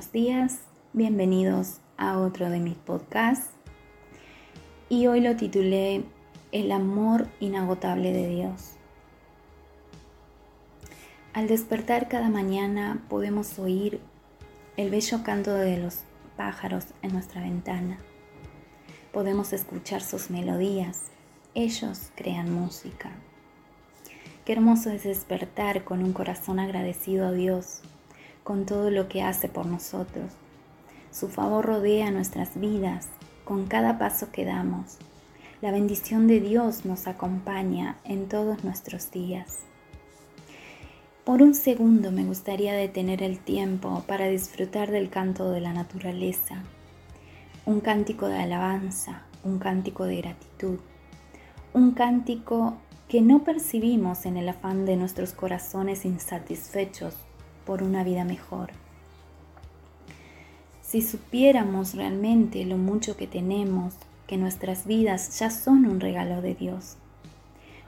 buenos días, bienvenidos a otro de mis podcasts. Y hoy lo titulé El amor inagotable de Dios. Al despertar cada mañana podemos oír el bello canto de los pájaros en nuestra ventana. Podemos escuchar sus melodías. Ellos crean música. Qué hermoso es despertar con un corazón agradecido a Dios con todo lo que hace por nosotros. Su favor rodea nuestras vidas con cada paso que damos. La bendición de Dios nos acompaña en todos nuestros días. Por un segundo me gustaría detener el tiempo para disfrutar del canto de la naturaleza, un cántico de alabanza, un cántico de gratitud, un cántico que no percibimos en el afán de nuestros corazones insatisfechos por una vida mejor. Si supiéramos realmente lo mucho que tenemos, que nuestras vidas ya son un regalo de Dios,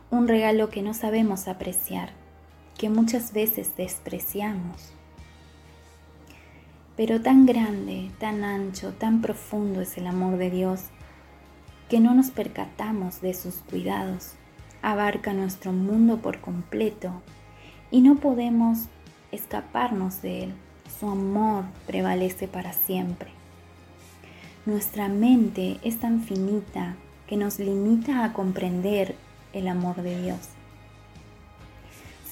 un regalo que no sabemos apreciar, que muchas veces despreciamos. Pero tan grande, tan ancho, tan profundo es el amor de Dios, que no nos percatamos de sus cuidados. Abarca nuestro mundo por completo y no podemos escaparnos de Él. Su amor prevalece para siempre. Nuestra mente es tan finita que nos limita a comprender el amor de Dios.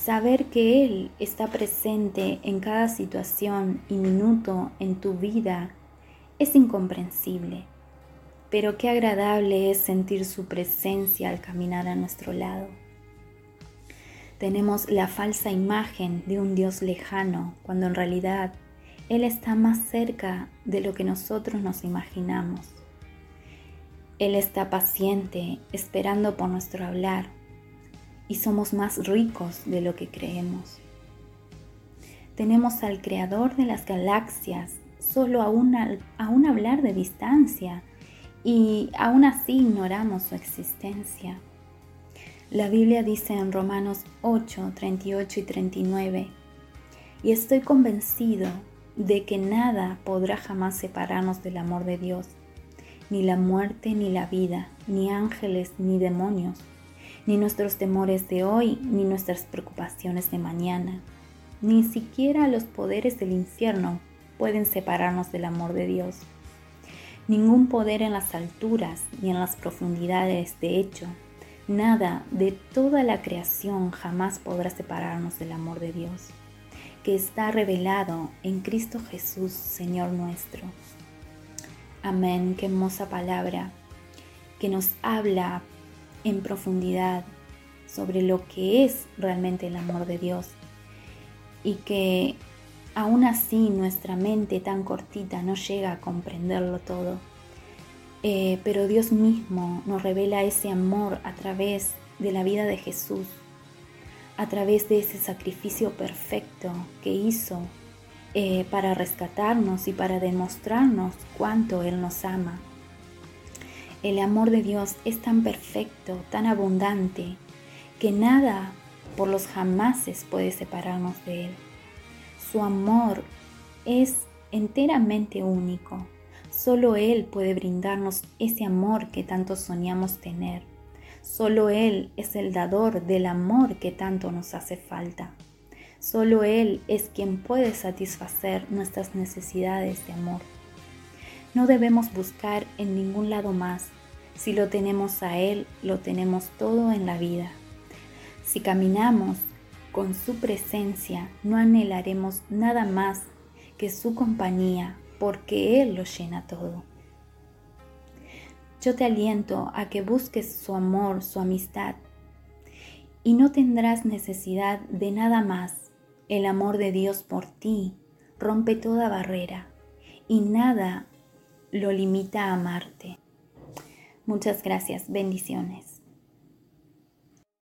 Saber que Él está presente en cada situación y minuto en tu vida es incomprensible, pero qué agradable es sentir su presencia al caminar a nuestro lado. Tenemos la falsa imagen de un Dios lejano, cuando en realidad Él está más cerca de lo que nosotros nos imaginamos. Él está paciente, esperando por nuestro hablar, y somos más ricos de lo que creemos. Tenemos al Creador de las galaxias solo a un, hablar de distancia, y aún así ignoramos su existencia. La Biblia dice en Romanos 8, 38 y 39, y estoy convencido de que nada podrá jamás separarnos del amor de Dios, ni la muerte ni la vida, ni ángeles ni demonios, ni nuestros temores de hoy, ni nuestras preocupaciones de mañana, ni siquiera los poderes del infierno pueden separarnos del amor de Dios. Ningún poder en las alturas ni en las profundidades, de hecho, Nada de toda la creación jamás podrá separarnos del amor de Dios, que está revelado en Cristo Jesús, Señor nuestro. Amén, qué hermosa palabra que nos habla en profundidad sobre lo que es realmente el amor de Dios y que aún así nuestra mente tan cortita no llega a comprenderlo todo eh, pero Dios mismo nos revela ese amor a través de la vida de Jesús, a través de ese sacrificio perfecto que hizo eh, para rescatarnos y para demostrarnos cuánto Él nos ama. El amor de Dios es tan perfecto, tan abundante, que nada por los jamases puede separarnos de Él. Su amor es enteramente único Solo Él puede brindarnos ese amor que tanto soñamos tener. Solo Él es el dador del amor que tanto nos hace falta. Solo Él es quien puede satisfacer nuestras necesidades de amor. No debemos buscar en ningún lado más. Si lo tenemos a Él, lo tenemos todo en la vida. Si caminamos con su presencia, no anhelaremos nada más que su compañía, porque Él lo llena todo. Yo te aliento a que busques su amor, su amistad, y no tendrás necesidad de nada más. El amor de Dios por ti rompe toda barrera y nada lo limita a amarte. Muchas gracias, bendiciones.